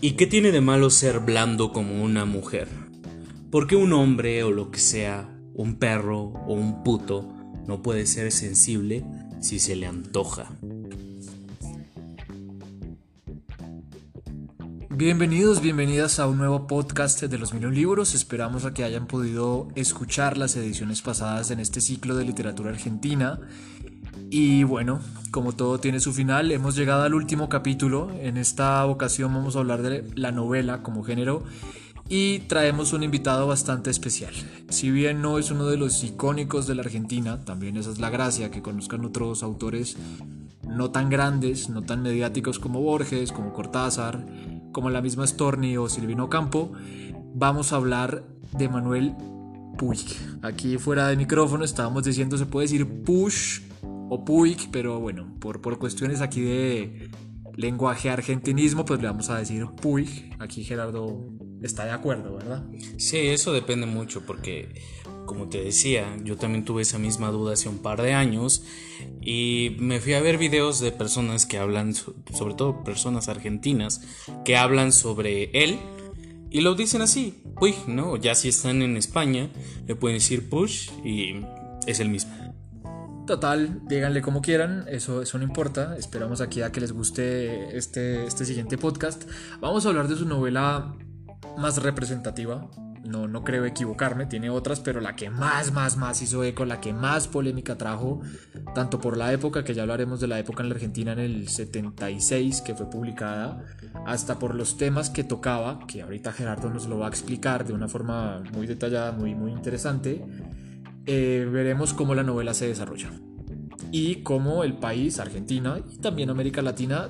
¿Y qué tiene de malo ser blando como una mujer? ¿Por qué un hombre o lo que sea, un perro o un puto, no puede ser sensible si se le antoja? Bienvenidos, bienvenidas a un nuevo podcast de los Mil Libros. Esperamos a que hayan podido escuchar las ediciones pasadas en este ciclo de literatura argentina. Y bueno, como todo tiene su final, hemos llegado al último capítulo. En esta ocasión vamos a hablar de la novela como género y traemos un invitado bastante especial. Si bien no es uno de los icónicos de la Argentina, también esa es la gracia, que conozcan otros autores no tan grandes, no tan mediáticos como Borges, como Cortázar, como la misma Storni o Silvino Campo, vamos a hablar de Manuel Puig. Aquí fuera de micrófono estábamos diciendo, se puede decir Push o Puig, pero bueno, por, por cuestiones aquí de lenguaje argentinismo, pues le vamos a decir Puig. Aquí Gerardo está de acuerdo, ¿verdad? Sí, eso depende mucho porque, como te decía, yo también tuve esa misma duda hace un par de años y me fui a ver videos de personas que hablan, sobre todo personas argentinas, que hablan sobre él y lo dicen así, Puig, ¿no? Ya si están en España, le pueden decir Push y es el mismo. Total, díganle como quieran, eso, eso no importa. Esperamos aquí a que les guste este, este siguiente podcast. Vamos a hablar de su novela más representativa. No, no creo equivocarme, tiene otras, pero la que más, más, más hizo eco, la que más polémica trajo, tanto por la época, que ya hablaremos de la época en la Argentina en el 76, que fue publicada, hasta por los temas que tocaba, que ahorita Gerardo nos lo va a explicar de una forma muy detallada, muy, muy interesante eh, veremos cómo la novela se desarrolla y cómo el país, Argentina y también América Latina,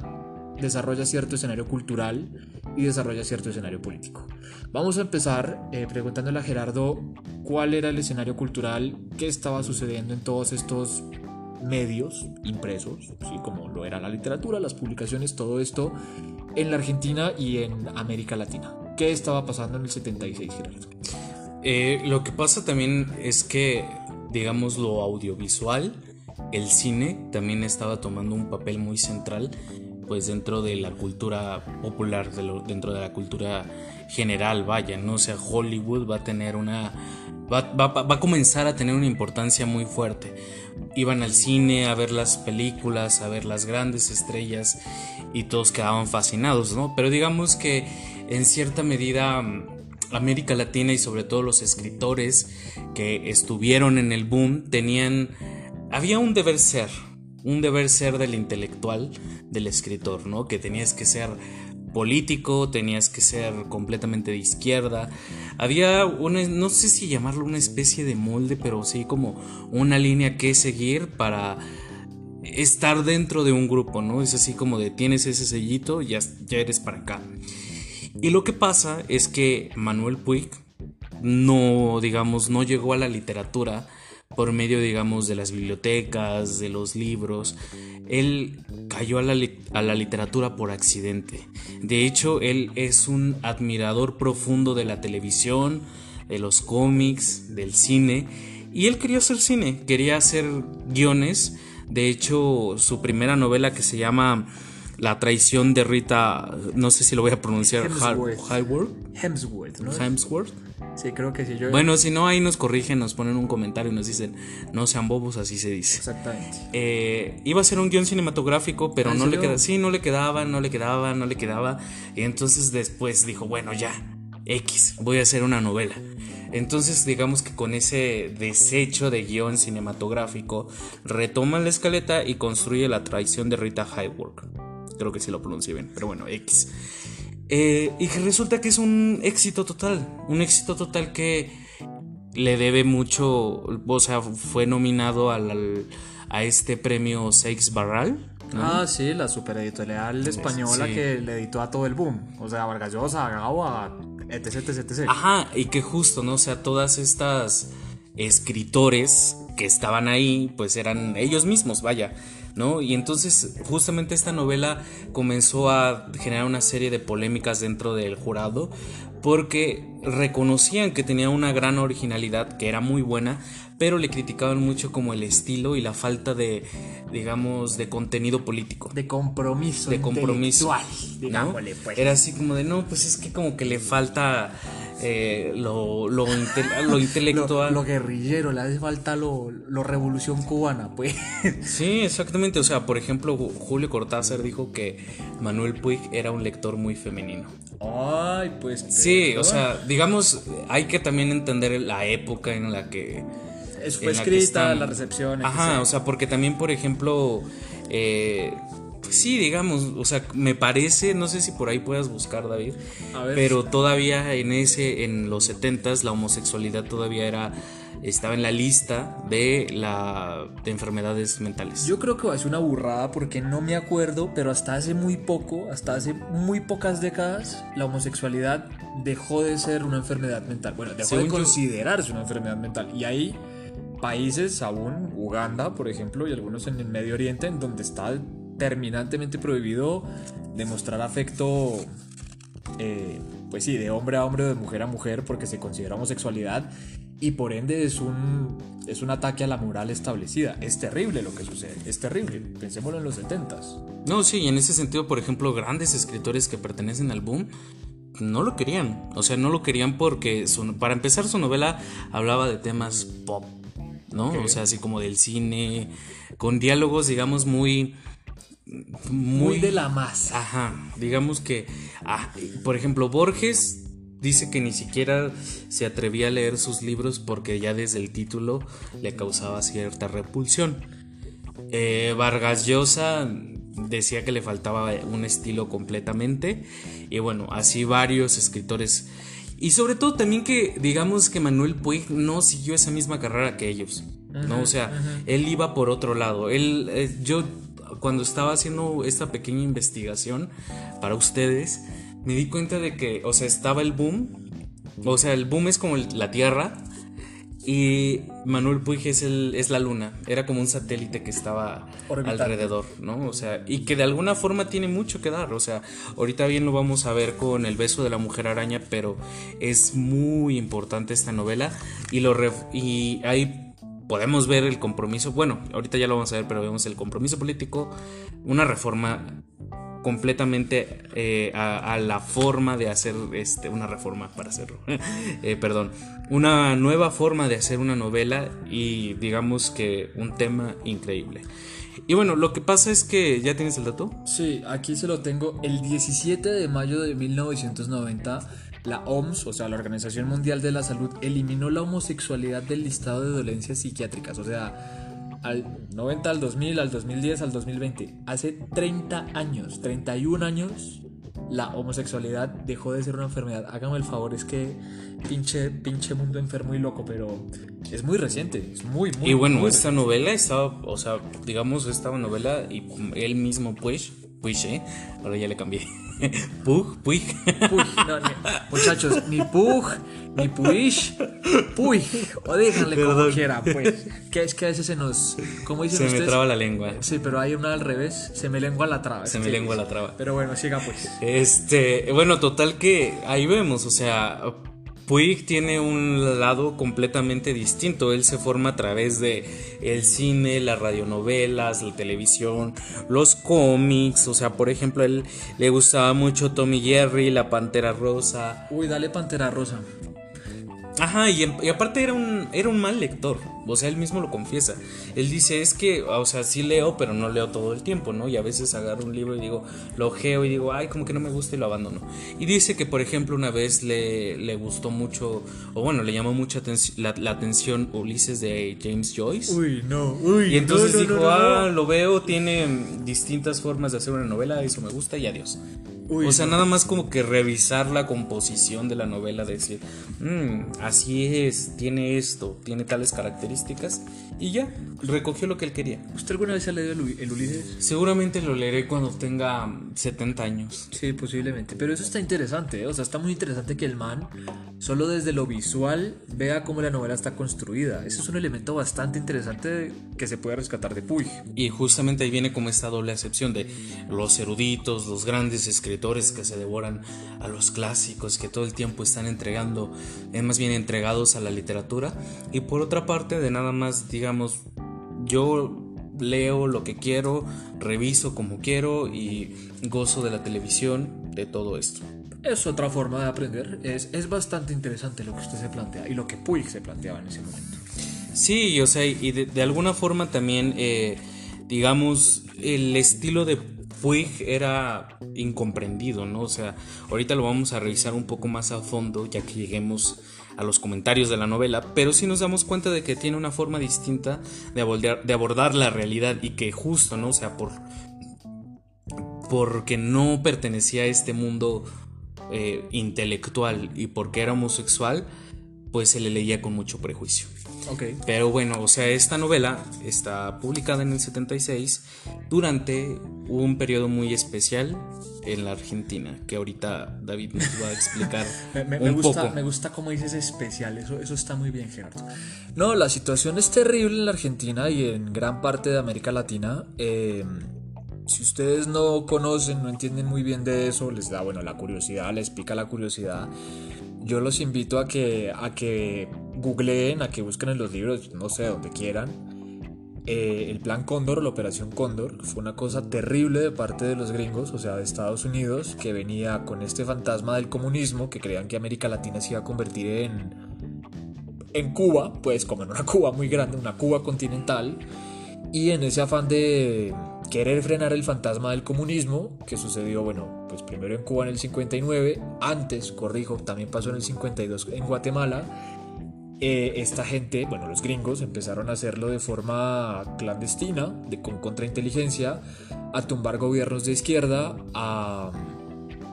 desarrolla cierto escenario cultural y desarrolla cierto escenario político. Vamos a empezar eh, preguntándole a Gerardo cuál era el escenario cultural, qué estaba sucediendo en todos estos medios impresos, ¿sí? como lo era la literatura, las publicaciones, todo esto en la Argentina y en América Latina. ¿Qué estaba pasando en el 76, Gerardo? Eh, lo que pasa también es que, digamos, lo audiovisual, el cine también estaba tomando un papel muy central, pues dentro de la cultura popular, dentro de la cultura general, vaya, ¿no? O sea, Hollywood va a tener una. Va, va a comenzar a tener una importancia muy fuerte. Iban al cine a ver las películas, a ver las grandes estrellas y todos quedaban fascinados, ¿no? Pero digamos que en cierta medida América Latina y sobre todo los escritores que estuvieron en el boom tenían había un deber ser, un deber ser del intelectual, del escritor, ¿no? Que tenías que ser político, tenías que ser completamente de izquierda. Había una, no sé si llamarlo una especie de molde, pero sí como una línea que seguir para estar dentro de un grupo, ¿no? Es así como de tienes ese sellito, ya, ya eres para acá. Y lo que pasa es que Manuel Puig no, digamos, no llegó a la literatura por medio, digamos, de las bibliotecas, de los libros. Él cayó a la, a la, literatura por accidente. De hecho, él es un admirador profundo de la televisión, de los cómics, del cine. Y él quería hacer cine, quería hacer guiones. De hecho, su primera novela que se llama la traición de Rita, no sé si lo voy a pronunciar, Hemsworth. Hemsworth, ¿no? Hemsworth. Sí, creo que sí. Yo... Bueno, si no, ahí nos corrigen, nos ponen un comentario y nos dicen, no sean bobos, así se dice. Exactamente. Eh, iba a ser un guion cinematográfico, pero no le quedaba, sí, no le quedaba, no le quedaba, no le quedaba. Y entonces después dijo, bueno, ya, X, voy a hacer una novela. Entonces, digamos que con ese desecho de guion cinematográfico, retoma la escaleta y construye la traición de Rita Hayworth. Creo que sí lo pronuncié bien, pero bueno, X. Eh, y resulta que es un éxito total. Un éxito total que le debe mucho. O sea, fue nominado al, a este premio Seix Barral. Ah, sí, la super editorial española que le editó a todo el boom. O sea, a Vargas Llosa, a Gao, a etc, etc, etc. Ajá, y que justo, ¿no? O sea, todas estas escritores que estaban ahí, pues eran ellos mismos, vaya. ¿No? Y entonces justamente esta novela comenzó a generar una serie de polémicas dentro del jurado porque reconocían que tenía una gran originalidad, que era muy buena, pero le criticaban mucho como el estilo y la falta de, digamos, de contenido político. De compromiso. De compromiso. ¿no? Pues. Era así como de, no, pues es que como que le falta eh, lo, lo, intelectual. lo, guerrillero, le hace falta lo, lo, revolución cubana, pues. Sí, exactamente. O sea, por ejemplo, Julio Cortázar dijo que Manuel Puig era un lector muy femenino. Ay, pues. Sí, o sea, digamos, hay que también entender la época en la que. Eso fue escrita, la recepción. Ajá, o sea, porque también, por ejemplo, eh, pues sí, digamos, o sea, me parece, no sé si por ahí puedas buscar, David, pero todavía en ese, en los 70 la homosexualidad todavía era estaba en la lista de la de enfermedades mentales. Yo creo que va a ser una burrada porque no me acuerdo, pero hasta hace muy poco, hasta hace muy pocas décadas, la homosexualidad dejó de ser una enfermedad mental. Bueno, dejó de considerarse una enfermedad mental. Y hay países aún, Uganda, por ejemplo, y algunos en el Medio Oriente, en donde está terminantemente prohibido demostrar afecto, eh, pues sí, de hombre a hombre o de mujer a mujer porque se considera homosexualidad y por ende es un, es un ataque a la moral establecida. Es terrible lo que sucede, es terrible. Pensémoslo en los 70 No, sí, y en ese sentido, por ejemplo, grandes escritores que pertenecen al boom no lo querían. O sea, no lo querían porque, para empezar, su novela hablaba de temas pop, ¿no? O sea, así como del cine, con diálogos, digamos, muy muy, de la masa. Ajá, digamos que, ah, por ejemplo, Borges dice que ni siquiera se atrevía a leer sus libros porque ya desde el título le causaba cierta repulsión. Eh, Vargas Llosa decía que le faltaba un estilo completamente y bueno, así varios escritores y sobre todo también que digamos que Manuel Puig no siguió esa misma carrera que ellos. ¿no? O sea, él iba por otro lado. Él, eh, yo cuando estaba haciendo esta pequeña investigación para ustedes, me di cuenta de que, o sea, estaba el boom. O sea, el boom es como la Tierra. Y Manuel Puig es, el, es la luna. Era como un satélite que estaba alrededor, ¿no? O sea, y que de alguna forma tiene mucho que dar. O sea, ahorita bien lo vamos a ver con El beso de la mujer araña, pero es muy importante esta novela. Y, lo y hay podemos ver el compromiso, bueno, ahorita ya lo vamos a ver, pero vemos el compromiso político, una reforma completamente eh, a, la forma de hacer este, una reforma para hacerlo, eh, perdón, una nueva forma de hacer una novela y digamos que un tema increíble. Y bueno, lo que pasa es que, ¿ya tienes el dato? Sí, aquí se lo tengo. El 17 de mayo de 1990 la OMS, o sea, la Organización Mundial de la Salud, eliminó la homosexualidad del listado de dolencias psiquiátricas. O sea, al 90, al 2000, al 2010, al 2020. Hace 30 años, 31 años, la homosexualidad dejó de ser una enfermedad. Hágame el favor, es que pinche, pinche mundo enfermo y loco, pero es muy reciente, es muy, muy Y bueno, esta novela estaba, o sea, digamos, esta novela y él mismo, pues, pues, ¿eh? Ahora ya le cambié. Pug, Puig. muchachos, ni Pug, ni Puish, Puig. O déjenle como quiera, pues. Que es que a veces se nos. ¿Cómo dicen Se me traba la lengua. Sí, pero hay una al revés. Se me lengua la traba. Se me lengua la traba. Pero bueno, siga pues. Este. Bueno, total que ahí vemos, o sea Puig tiene un lado completamente distinto. Él se forma a través de el cine, las radionovelas, la televisión, los cómics. O sea, por ejemplo, él le gustaba mucho Tommy Jerry, la Pantera Rosa. Uy, dale Pantera Rosa. Ajá, y, y, aparte era un, era un mal lector, o sea, él mismo lo confiesa. Él dice, es que, o sea, sí leo, pero no leo todo el tiempo, ¿no? Y a veces agarro un libro y digo, lo ojeo y digo, ay, como que no me gusta y lo abandono. Y dice que, por ejemplo, una vez le, le gustó mucho, o bueno, le llamó mucho la, la, atención Ulises de James Joyce. Uy, no, uy. Y entonces dijo, ah, lo veo, tiene distintas formas de hacer una novela, eso me gusta y adiós o sea, nada más como que revisar la composición de la novela, decir, mm, así es, tiene esto, tiene tales características, y ya, recogió lo que él quería. ¿Usted alguna vez ha leído el, Ulises? Seguramente lo leeré cuando tenga 70 años. Sí, posiblemente, pero eso está interesante, ¿eh? o sea, está muy interesante que el man, solo desde lo visual, vea cómo la novela está construida. Eso es un elemento bastante interesante que se puede rescatar de Puig. Y justamente ahí viene como esta doble acepción de los eruditos, los grandes escritores, escritores que se devoran a los clásicos, que todo el tiempo están entregando, es más bien entregados a la literatura. Y por otra parte, de nada más, digamos, yo leo lo que quiero, reviso como quiero y gozo de la televisión, de todo esto. Es otra forma de aprender. Es, es bastante interesante lo que usted se plantea y lo que Puig se planteaba en ese momento. Sí, o sea, y de, alguna forma también, eh, digamos, el estilo de Puig era incomprendido, ¿no? O sea, ahorita lo vamos a revisar un poco más a fondo, ya que lleguemos a los comentarios de la novela, pero sí nos damos cuenta de que tiene una forma distinta de abordar, la realidad y que justo, ¿no? O sea, por porque no pertenecía a este mundo eh, intelectual y porque era homosexual, pues se le leía con mucho prejuicio. Okay. Pero bueno, o sea, esta novela está publicada en el 76 durante un periodo muy especial en la Argentina, que ahorita David nos va a explicar me, un gusta, poco. Me gusta cómo dices especial, eso, eso está muy bien, Gerardo. No, la situación es terrible en la Argentina y en gran parte de América Latina. Eh, si ustedes no conocen, no entienden muy bien de eso, les da, bueno, la curiosidad, les pica la curiosidad yo los invito a que, a que googleen, a que busquen en los libros, no sé, donde quieran. Eh, el plan Cóndor, la operación Cóndor, fue una cosa terrible de parte de los gringos, o sea, de Estados Unidos, que venía con este fantasma del comunismo, que creían que América Latina se iba a convertir en, en Cuba, pues como en una Cuba muy grande, una Cuba continental, y en ese afán de querer frenar el fantasma del comunismo, que sucedió, bueno, pues primero en Cuba en el 59, antes, corrijo, también pasó en el 52 en Guatemala, eh, esta gente, bueno, los gringos empezaron a hacerlo de forma clandestina, de, con contrainteligencia, a tumbar gobiernos de izquierda, a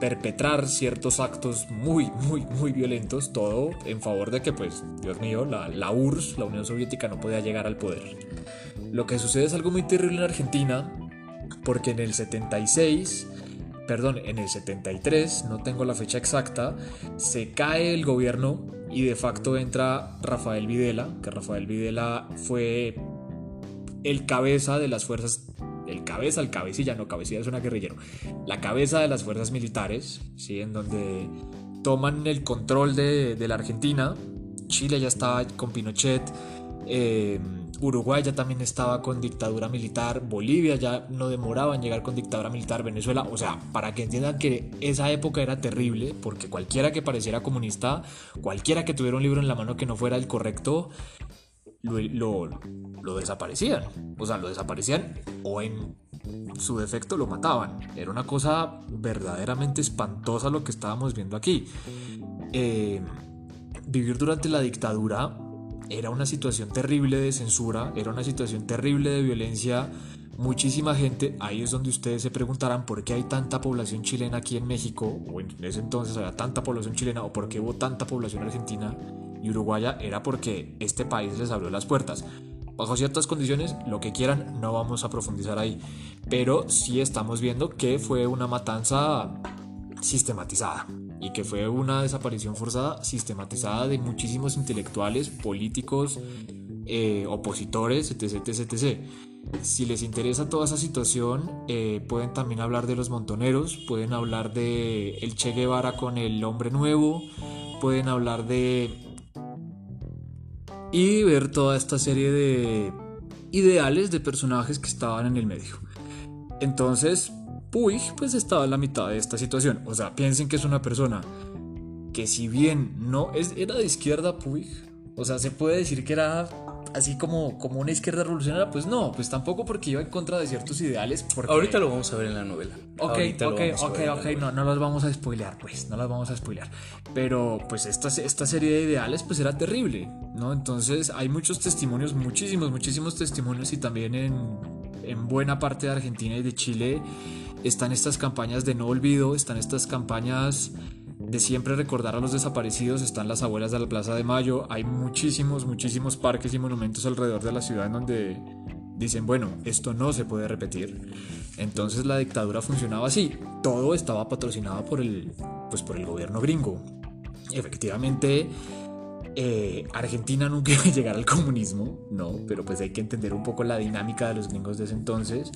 perpetrar ciertos actos muy, muy, muy violentos, todo en favor de que, pues, Dios mío, la, la URSS, la Unión Soviética, no podía llegar al poder. Lo que sucede es algo muy terrible en Argentina, porque en el 76, perdón, en el 73, no tengo la fecha exacta, se cae el gobierno y de facto entra Rafael Videla, que Rafael Videla fue el cabeza de las fuerzas el cabeza, el cabecilla, no cabecilla es una guerrillero, la cabeza de las fuerzas militares, ¿sí? en donde toman el control de, de la Argentina, Chile ya estaba con Pinochet, eh, Uruguay ya también estaba con dictadura militar, Bolivia ya no demoraba en llegar con dictadura militar, Venezuela, o sea, para que entiendan que esa época era terrible, porque cualquiera que pareciera comunista, cualquiera que tuviera un libro en la mano que no fuera el correcto, lo, desaparecían, o sea, lo desaparecían o en su defecto lo mataban. Era una cosa verdaderamente espantosa lo que estábamos viendo aquí. Eh, vivir durante la dictadura era una situación terrible de censura, era una situación terrible de violencia. Muchísima gente, ahí es donde ustedes se preguntarán por qué hay tanta población chilena aquí en México, o en ese entonces había tanta población chilena, o por qué hubo tanta población argentina y uruguaya, era porque este país les abrió las puertas. Bajo ciertas condiciones, lo que quieran, no vamos a profundizar ahí. Pero sí estamos viendo que fue una matanza sistematizada y que fue una desaparición forzada sistematizada de muchísimos intelectuales, políticos, eh, opositores, etc, etc, Si les interesa toda esa situación, eh, pueden también hablar de los montoneros, pueden hablar de el Che Guevara con el hombre nuevo, pueden hablar de... y ver toda esta serie de ideales de personajes que estaban en el medio. Entonces, Puig pues estaba en la mitad de esta situación. O sea, piensen que es una persona que si bien no es, era de izquierda Puig, o sea, se puede decir que era así como, como una izquierda revolucionaria, pues no, pues tampoco porque iba en contra de ciertos ideales. Ahorita lo vamos a ver en la novela. Ok, ok, ok, ok, no, no los vamos a spoilear, pues, no las vamos a spoilear. Pero pues esta, esta serie de ideales pues era terrible, ¿no? Entonces hay muchos testimonios, muchísimos, muchísimos testimonios y también en, en buena parte de Argentina y de Chile están estas campañas de no olvido, están estas campañas de siempre recordar a los desaparecidos, están las abuelas de la Plaza de Mayo, hay muchísimos, muchísimos parques y monumentos alrededor de la ciudad en donde dicen, bueno, esto no se puede repetir. Entonces la dictadura funcionaba así, todo estaba patrocinado por el, pues por el gobierno gringo. Efectivamente, eh, Argentina nunca iba a llegar al comunismo, no, pero pues hay que entender un poco la dinámica de los gringos de ese entonces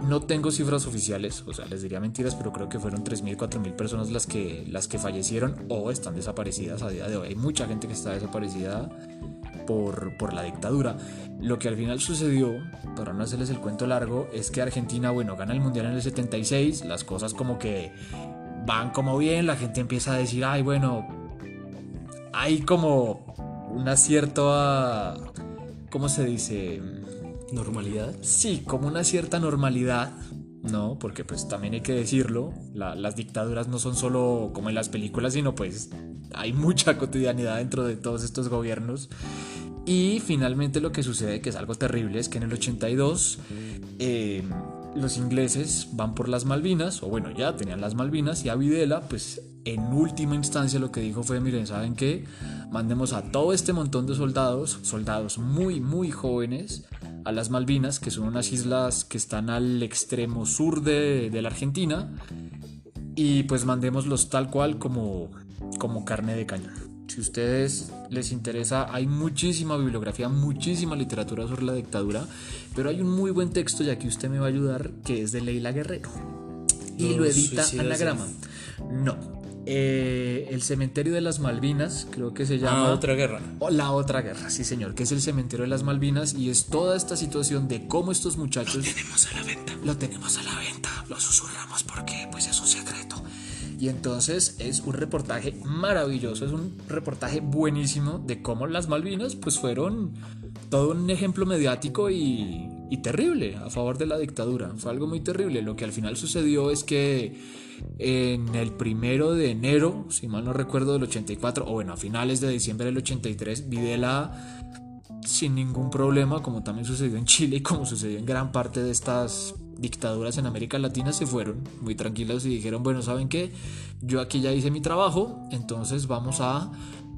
No tengo cifras oficiales, o sea, les diría mentiras, pero creo que fueron 3.000, 4.000 personas las que, las que fallecieron o están desaparecidas a día de hoy. Hay mucha gente que está desaparecida por, por, la dictadura. Lo que al final sucedió, para no hacerles el cuento largo, es que Argentina, bueno, gana el Mundial en el 76, las cosas como que van como bien, la gente empieza a decir, ay, bueno, hay como una cierta, ¿cómo se dice? ¿Normalidad? Sí, como una cierta normalidad, ¿no? Porque pues también hay que decirlo, las dictaduras no son solo como en las películas, sino pues hay mucha cotidianidad dentro de todos estos gobiernos. Y finalmente lo que sucede, que es algo terrible, es que en el 82 eh, los ingleses van por las Malvinas, o bueno, ya tenían las Malvinas, y a Videla, pues en última instancia lo que dijo fue, miren, ¿saben qué? Mandemos a todo este montón de soldados, soldados muy, muy jóvenes, a las Malvinas, que son unas islas que están al extremo sur de, la Argentina, y pues mandémoslos tal cual como, como carne de cañón. Si a ustedes les interesa, hay muchísima bibliografía, muchísima literatura sobre la dictadura, pero hay un muy buen texto, ya que usted me va a ayudar, que es de Leila Guerrero. Y lo edita Anagrama. No, eh, el cementerio de las Malvinas, creo que se ah, llama. La otra guerra. O la otra guerra, sí señor, que es el cementerio de las Malvinas y es toda esta situación de cómo estos muchachos... Lo tenemos a la venta. Lo tenemos a la venta, lo susurramos porque pues es un secreto. Y entonces es un reportaje maravilloso, es un reportaje buenísimo de cómo las Malvinas pues fueron todo un ejemplo mediático y, terrible a favor de la dictadura. Fue algo muy terrible. Lo que al final sucedió es que en el primero de enero, si mal no recuerdo, del 84, o bueno, a finales de diciembre del 83, Videla sin ningún problema, como también sucedió en Chile y como sucedió en gran parte de estas dictaduras en América Latina, se fueron muy tranquilos y dijeron, bueno, ¿saben qué? Yo aquí ya hice mi trabajo, entonces vamos a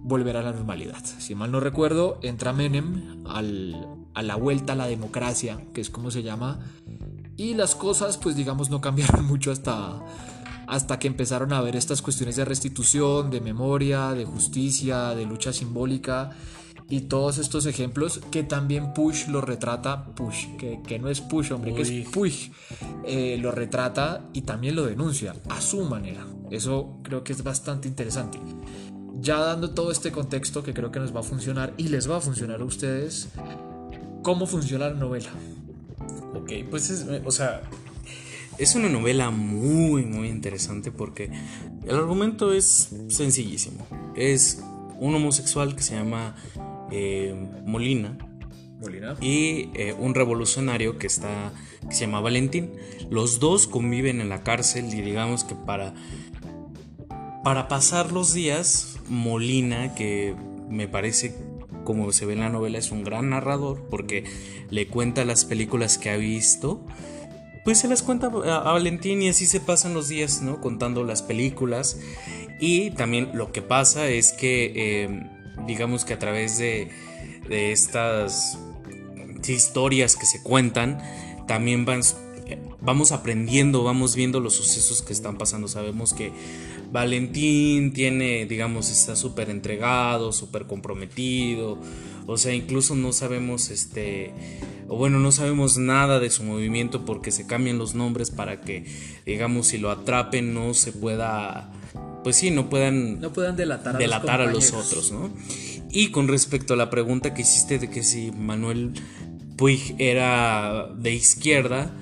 volver a la normalidad. Si mal no recuerdo, entra Menem a la vuelta a la democracia, que es como se llama, y las cosas pues digamos no cambiaron mucho hasta hasta que empezaron a ver estas cuestiones de restitución, de memoria, de justicia, de lucha simbólica y todos estos ejemplos que también Push lo retrata, Push, que, no es Push, hombre, que es Push, eh, lo retrata y también lo denuncia a su manera. Eso creo que es bastante interesante. Ya dando todo este contexto que creo que nos va a funcionar y les va a funcionar a ustedes, ¿cómo funciona la novela? Ok, pues es, o sea, es una novela muy, muy interesante porque el argumento es sencillísimo. Es un homosexual que se llama eh, Molina. Molina. Y eh, un revolucionario que, está, que se llama Valentín. Los dos conviven en la cárcel y digamos que para, para pasar los días, Molina, que me parece como se ve en la novela, es un gran narrador porque le cuenta las películas que ha visto pues se las cuenta a, Valentín y así se pasan los días, ¿no? Contando las películas. Y también lo que pasa es que, em, digamos que a través de, de estas historias que se cuentan, también van, vamos aprendiendo, vamos viendo los sucesos que están pasando. Sabemos que Valentín tiene, digamos, está súper entregado, súper comprometido. O sea, incluso no sabemos, este, o bueno, no sabemos nada de su movimiento porque se cambian los nombres para que, digamos, si lo atrapen no se pueda, pues sí, no puedan, no puedan delatar, a, los, otros, ¿no? Y con respecto a la pregunta que hiciste de que si Manuel Puig era de izquierda,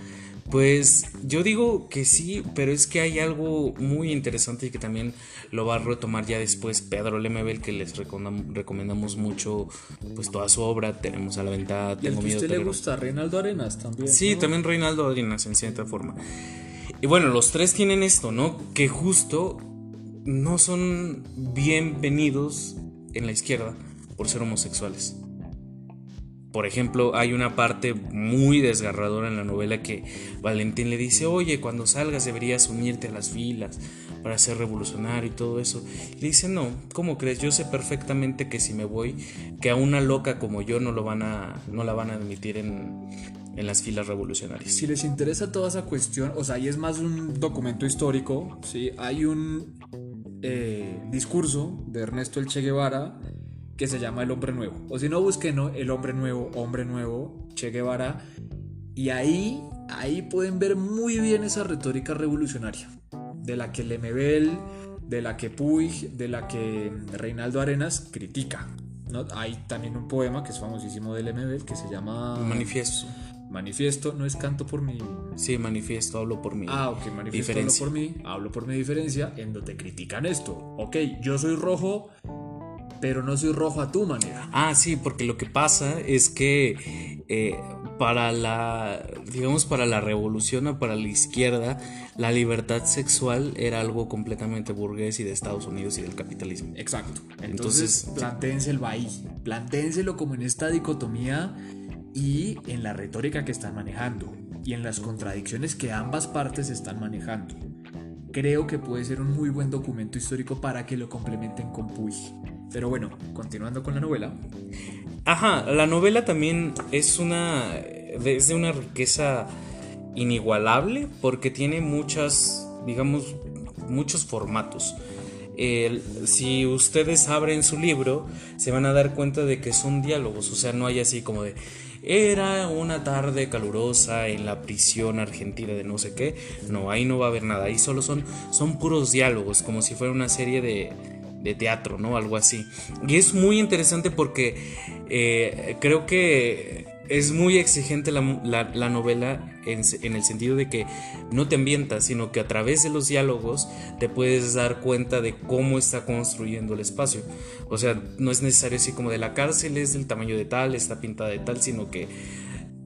pues yo digo que sí, pero es que hay algo muy interesante y que también lo va a retomar ya después Pedro Lemebel, que les recomendamos mucho pues toda su obra. Tenemos a la venta. Tengo ¿Y a usted le gusta? Reinaldo Arenas también. Sí, también Reinaldo Arenas en cierta forma. Y bueno, los tres tienen esto, ¿no? Que justo no son bienvenidos en la izquierda por ser homosexuales. Por ejemplo, hay una parte muy desgarradora en la novela que Valentín le dice, oye, cuando salgas deberías unirte a las filas para ser revolucionario y todo eso. le dice, no, ¿cómo crees? Yo sé perfectamente que si me voy, que a una loca como yo no, lo van a, no la van a admitir en, en las filas revolucionarias. Si les interesa toda esa cuestión, o sea, ahí es más un documento histórico, ¿sí? Hay un eh, discurso de Ernesto El Che Guevara que se llama El Hombre Nuevo. O si no, busquen El Hombre Nuevo, Hombre Nuevo, Che Guevara. Y ahí ahí pueden ver muy bien esa retórica revolucionaria, de la que Lemebel, de la que Puig, de la que Reinaldo Arenas critica. ¿no? Hay también un poema que es famosísimo de Lemebel que se llama Manifiesto. Manifiesto, no es canto por mi. Sí, manifiesto, hablo por mi. Ah, ok, manifiesto, hablo por mí, hablo por mi diferencia, en donde critican esto. Ok, yo soy rojo, pero no soy rojo a tu manera. Ah, sí, porque lo que pasa es que eh, para la, digamos, para la revolución o para la izquierda, la libertad sexual era algo completamente burgués y de Estados Unidos y del capitalismo. Exacto. Entonces, Entonces plantéenselo ahí, plantéenselo como en esta dicotomía y en la retórica que están manejando y en las contradicciones que ambas partes están manejando. Creo que puede ser un muy buen documento histórico para que lo complementen con Puig. Pero bueno, continuando con la novela. Ajá, la novela también es una es de una riqueza inigualable porque tiene muchas, digamos, muchos formatos. si ustedes abren su libro, se van a dar cuenta de que son diálogos, o sea, no hay así como de era una tarde calurosa en la prisión argentina de no sé qué. No, ahí no va a haber nada. Ahí solo son, son puros diálogos, como si fuera una serie de, de teatro, ¿no? Algo así. Y es muy interesante porque eh, creo que es muy exigente la, novela en, el sentido de que no te ambientas, sino que a través de los diálogos te puedes dar cuenta de cómo está construyendo el espacio. O sea, no es necesario así como de la cárcel es del tamaño de tal, está pintada de tal, sino que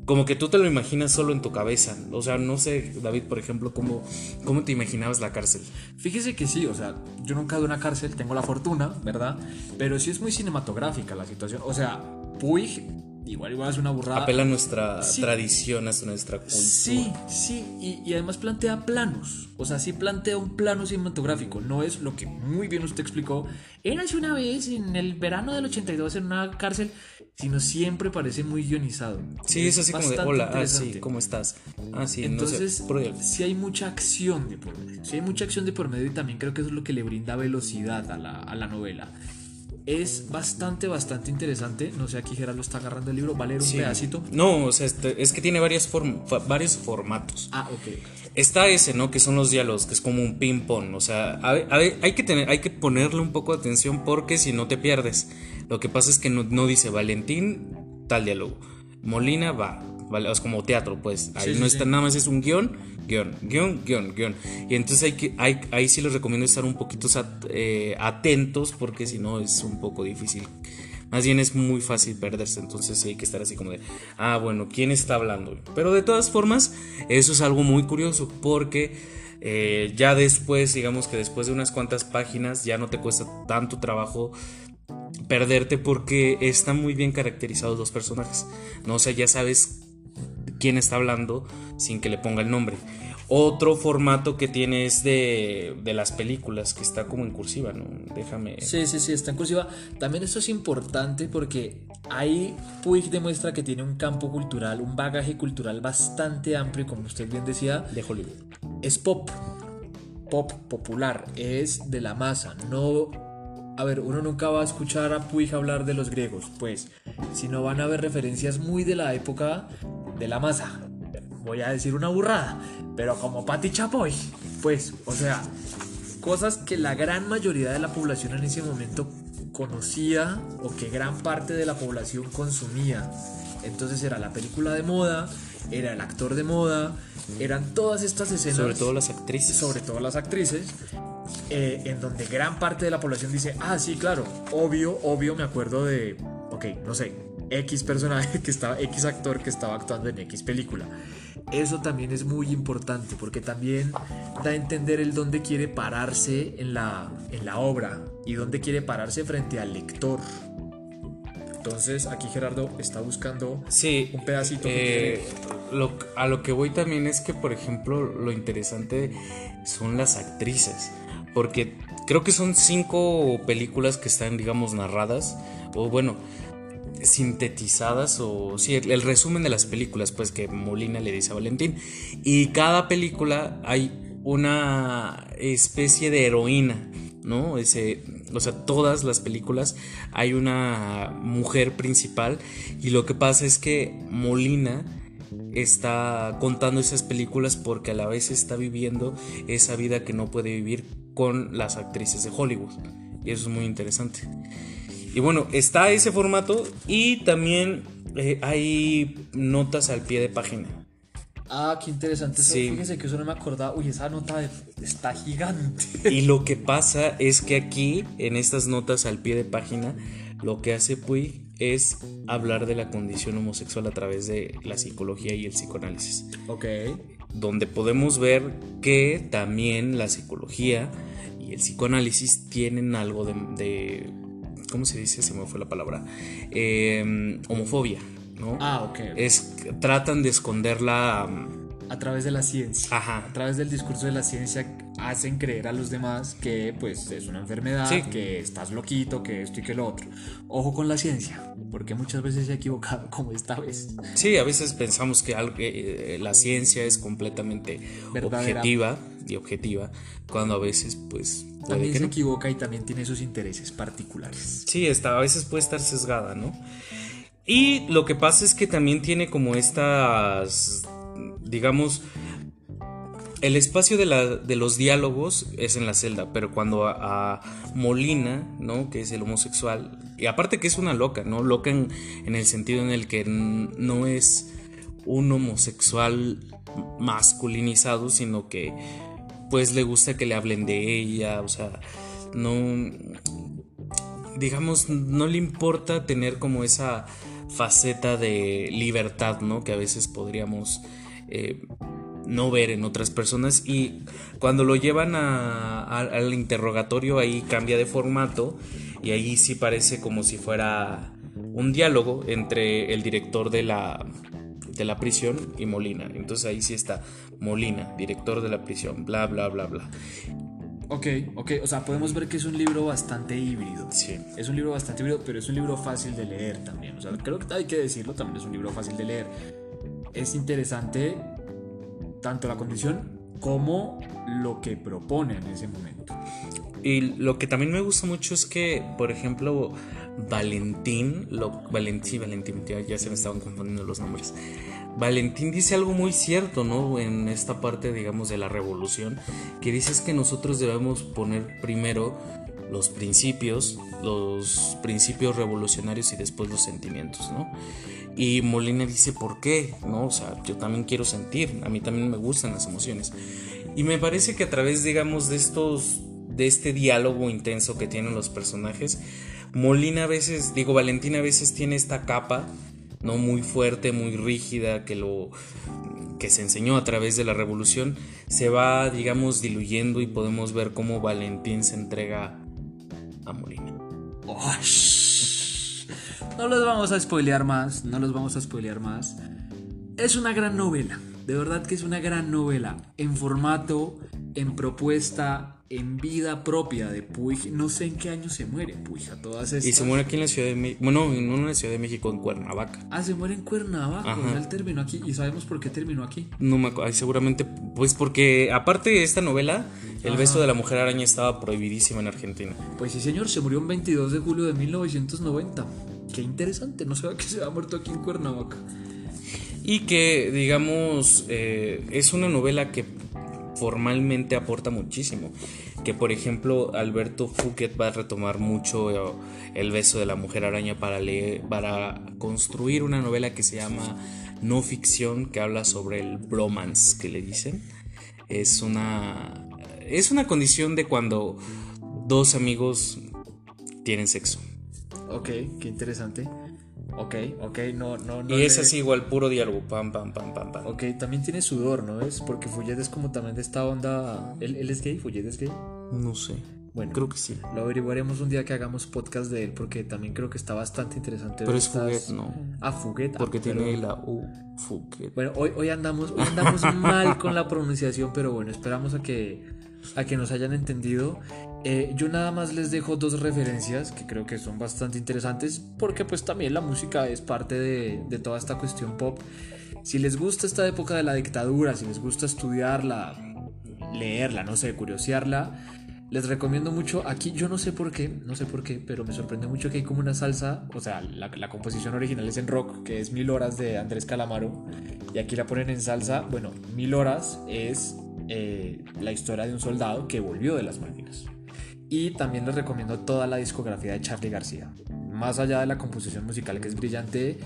como que tú te lo imaginas solo en tu cabeza. O sea, no sé, David, por ejemplo, cómo, cómo te imaginabas la cárcel. Fíjese que sí, o sea, yo nunca a una cárcel, tengo la fortuna, ¿verdad? Pero sí es muy cinematográfica la situación. O sea, Puig igual igual es una burrada. Apela a nuestra tradición, a nuestra cultura. Sí, sí, y, y, además plantea planos. O sea, sí plantea un plano cinematográfico. No es lo que muy bien usted explicó. Érase una vez en el verano del 82 en una cárcel, sino siempre parece muy guionizado. Sí, es, así como de, hola, ah, sí, ¿cómo estás? Ah, sí, Entonces, no sé, sí hay mucha acción de por medio. Sí hay mucha acción de por medio y también creo que eso es lo que le brinda velocidad a la, a la novela es bastante, bastante interesante. No sé, aquí Gerardo está agarrando el libro. ¿Va a leer un pedacito? No, o sea, este, es que tiene varios, varios formatos. Ah, ok. Está ese, ¿no? Que son los diálogos, que es como un ping-pong. O sea, hay, que tener, hay que ponerle un poco de atención porque si no te pierdes. Lo que pasa es que no dice Valentín, tal diálogo. Molina va, ¿vale? Es como teatro, pues. Ahí no está, nada más es un guion, guion, guion, guion, guion. Y entonces hay que, hay, ahí sí les recomiendo estar un poquito eh, atentos porque si no es un poco difícil. Más bien es muy fácil perderse, entonces sí hay que estar así como de, ah, bueno, ¿quién está hablando? Pero de todas formas, eso es algo muy curioso porque eh, ya después, digamos que después de unas cuantas páginas, ya no te cuesta tanto trabajo perderte porque están muy bien caracterizados los personajes. No o sea, ya sabes quién está hablando sin que le ponga el nombre. Otro formato que tiene es de, de, las películas, que está como en cursiva, ¿no? Déjame. Sí, sí, sí, está en cursiva. También esto es importante porque ahí Puig demuestra que tiene un campo cultural, un bagaje cultural bastante amplio, como usted bien decía. De Hollywood. Es pop. Pop popular. Es de la masa. No a ver, uno nunca va a escuchar a Puig hablar de los griegos, pues, si no van a ver referencias muy de la época de la masa. Voy a decir una burrada, pero como Patti Chapoy, pues, o sea, cosas que la gran mayoría de la población en ese momento conocía o que gran parte de la población consumía. Entonces era la película de moda, era el actor de moda, eran todas estas escenas. Sobre todo las actrices. Sobre todo las actrices. Eh, en donde gran parte de la población dice, ah, sí, claro, obvio, obvio, me acuerdo de, ok, no sé, X personaje que estaba, X actor que estaba actuando en X película. Eso también es muy importante porque también da a entender el dónde quiere pararse en la, en la obra y dónde quiere pararse frente al lector. Entonces aquí Gerardo está buscando sí, un pedacito. Eh, a lo que voy también es que, por ejemplo, lo interesante son las actrices porque creo que son cinco películas que están, digamos, narradas, o bueno, sintetizadas, o sí, el, resumen de las películas, pues que Molina le dice a Valentín. Y cada película hay una especie de heroína, ¿no? Ese, o sea, todas las películas hay una mujer principal y lo que pasa es que Molina está contando esas películas porque a la vez está viviendo esa vida que no puede vivir con las actrices de Hollywood. Y eso es muy interesante. Y bueno, está ese formato y también eh, hay notas al pie de página. Ah, qué interesante. Sí. Fíjense que eso no me acordaba. Uy, esa nota está gigante. Y lo que pasa es que aquí, en estas notas al pie de página, lo que hace Puig es hablar de la condición homosexual a través de la psicología y el psicoanálisis. Ok. Donde podemos ver que también la psicología y el psicoanálisis tienen algo de, ¿cómo se dice? Se me fue la palabra. Em, homofobia, ¿no? Ah, ok. Es, tratan de esconderla a través de la ciencia. Ajá. A través del discurso de la ciencia hacen creer a los demás que pues es una enfermedad, que estás loquito, que esto y que lo otro. Ojo con la ciencia, porque muchas veces se ha equivocado como esta vez. Sí, a veces pensamos que eh, la ciencia es completamente objetiva y objetiva, cuando a veces pues también se equivoca y también tiene sus intereses particulares. Sí, está, a veces puede estar sesgada, ¿no? Y lo que pasa es que también tiene como estas digamos, el espacio de, los diálogos es en la celda, pero cuando a, Molina, ¿no? Que es el homosexual, y aparte que es una loca, ¿no? Loca en, el sentido en el que no es un homosexual masculinizado, sino que pues le gusta que le hablen de ella, o sea, no, digamos, no le importa tener como esa faceta de libertad, ¿no? Que a veces podríamos eh, no ver en otras personas y cuando lo llevan al interrogatorio ahí cambia de formato y ahí sí parece como si fuera un diálogo entre el director de la, de la prisión y Molina. Entonces ahí sí está Molina, director de la prisión, bla, bla, bla, bla. Ok, ok, o sea, podemos ver que es un libro bastante híbrido. Sí. Es un libro bastante híbrido, pero es un libro fácil de leer también. O sea, creo que hay que decirlo, también es un libro fácil de leer es interesante tanto la condición como lo que propone en ese momento. Y lo que también me gusta mucho es que, por ejemplo, Valentín, lo, Valentín, Valentín, ya, se me estaban confundiendo los nombres. Valentín dice algo muy cierto, ¿no? En esta parte, digamos, de la revolución, que dice es que nosotros debemos poner primero los principios, los principios revolucionarios y después los sentimientos, ¿no? Y Molina dice, ¿por qué? ¿No? O sea, yo también quiero sentir, a mí también me gustan las emociones. Y me parece que a través, digamos, de estos, de este diálogo intenso que tienen los personajes, Molina a veces, digo, Valentina a veces tiene esta capa, ¿no? Muy fuerte, muy rígida, que lo que se enseñó a través de la revolución, se va, digamos, diluyendo y podemos ver cómo Valentín se entrega a Molina. No los vamos a spoilear más, no los vamos a spoilear más. Es una gran novela, de verdad que es una gran novela, en formato, en propuesta, en vida propia de Puig. No sé en qué año se muere Puig a todas estas. Y se muere aquí en la Ciudad de México. Bueno, en la Ciudad de México, en Cuernavaca. Ah, se muere en Cuernavaca. Él terminó aquí. ¿Y sabemos por qué terminó aquí? No me acuerdo. Seguramente, pues porque aparte de esta novela, El beso de la mujer araña estaba prohibidísimo en Argentina. Pues sí, señor, se murió el 22 de julio de 1990. Qué interesante, no ve que se ha muerto aquí en Cuernavaca. Y que, digamos, eh, es una novela que formalmente aporta muchísimo. Que, por ejemplo, Alberto Fouquet va a retomar mucho eh, el beso de la mujer araña para, leer, para construir una novela que se llama No ficción, que habla sobre el bromance que le dicen. Es una, es una condición de cuando dos amigos tienen sexo. Ok, qué interesante. Ok, ok, no, no, no. Y es así igual, puro diálogo, pam, pam, pam, pam, pam. Ok, también tiene sudor, ¿no es? Porque Fouillet es como también de esta onda. ¿Él, es gay? ¿Fouillet es gay? No sé. Bueno, creo que sí. Lo averiguaremos un día que hagamos podcast de él, porque también creo que está bastante interesante. Pero es Fouquet, ¿no? Ah, Fouquet. Porque tiene la U, Fouquet. Bueno, hoy, hoy andamos, hoy andamos mal con la pronunciación, pero bueno, esperamos a que, a que nos hayan entendido. Eh, yo nada más les dejo dos referencias que creo que son bastante interesantes porque pues también la música es parte de, toda esta cuestión pop. Si les gusta esta época de la dictadura, si les gusta estudiarla, leerla, no sé, curiosearla, Les recomiendo mucho, aquí yo no sé por qué, no sé por qué, pero me sorprende mucho que hay como una salsa, o sea, la, composición original es en rock, que es Mil Horas de Andrés Calamaro, y aquí la ponen en salsa, bueno, Mil Horas es eh, la historia de un soldado que volvió de las máquinas. Y también les recomiendo toda la discografía de Charlie García. Más allá de la composición musical que es brillante,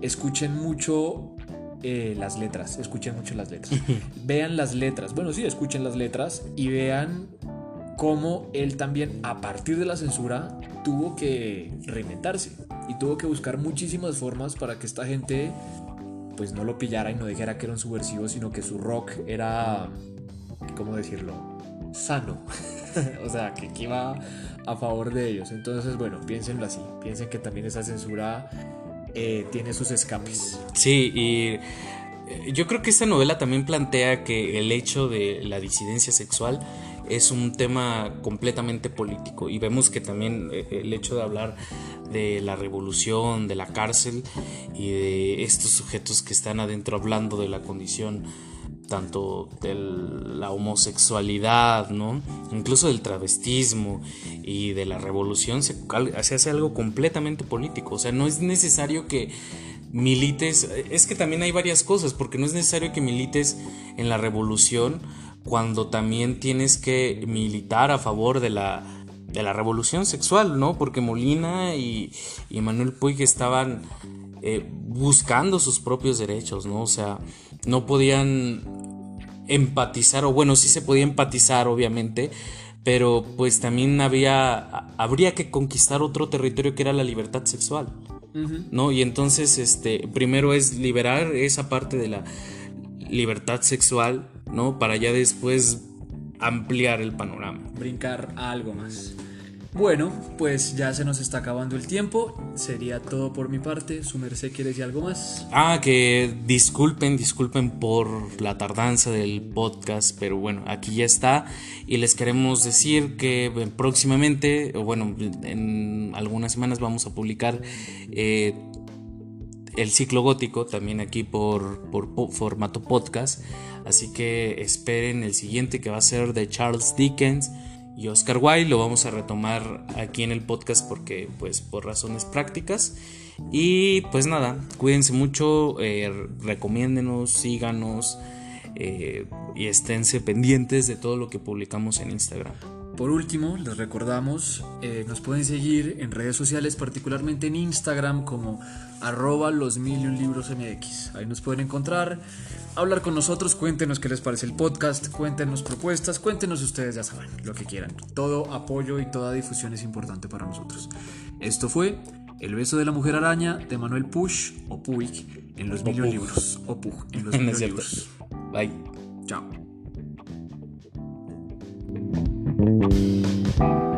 escuchen mucho eh, las letras, escuchen mucho las letras. vean las letras, bueno, sí, escuchen las letras y vean cómo él también a partir de la censura tuvo que reinventarse y tuvo que buscar muchísimas formas para que esta gente pues no lo pillara y no dijera que era un subversivo, sino que su rock era, ¿cómo decirlo? Sano. o sea, que, iba a favor de ellos. Entonces, bueno, piénsenlo así. Piensen que también esa censura eh, tiene sus escapes. Sí, y eh, yo creo que esta novela también plantea que el hecho de la disidencia sexual es un tema completamente político y vemos que también eh, el hecho de hablar de la revolución, de la cárcel y de estos sujetos que están adentro hablando de la condición tanto de la homosexualidad, ¿no? Incluso del travestismo y de la revolución se, hace algo completamente político, o sea, no es necesario que milites, es que también hay varias cosas, porque no es necesario que milites en la revolución cuando también tienes que militar a favor de la, de la revolución sexual, ¿no? Porque Molina y, Manuel Puig estaban eh, buscando sus propios derechos, ¿no? O sea, no podían empatizar, o bueno, sí se podía empatizar, obviamente, pero pues también había, habría que conquistar otro territorio que era la libertad sexual, ¿no? Y entonces, este, primero es liberar esa parte de la libertad sexual, ¿no? Para ya después ampliar el panorama. Brincar a algo más. Bueno, pues ya se nos está acabando el tiempo. Sería todo por mi parte. Su merced quiere decir algo más. Ah, que disculpen, disculpen por la tardanza del podcast, pero bueno, aquí ya está. Y les queremos decir que próximamente, o bueno, en algunas semanas vamos a publicar eh, el ciclo gótico también aquí por, formato podcast. Así que esperen el siguiente que va a ser de Charles Dickens y Oscar Wilde. Lo vamos a retomar aquí en el podcast porque pues por razones prácticas. Y pues nada, cuídense mucho, eh, recomiéndenos, síganos eh, y esténse pendientes de todo lo que publicamos en Instagram. Por último, les recordamos, eh, nos pueden seguir en redes sociales, particularmente en Instagram como arroba los mil libros MX. Ahí nos pueden encontrar, hablar con nosotros, cuéntenos qué les parece el podcast, cuéntenos propuestas, cuéntenos ustedes, ya saben, lo que quieran. Todo apoyo y toda difusión es importante para nosotros. Esto fue El beso de la mujer araña de Manuel Push o Puig en los mil libros. O Pug en los mil libros. Bye. Chao. Thank you.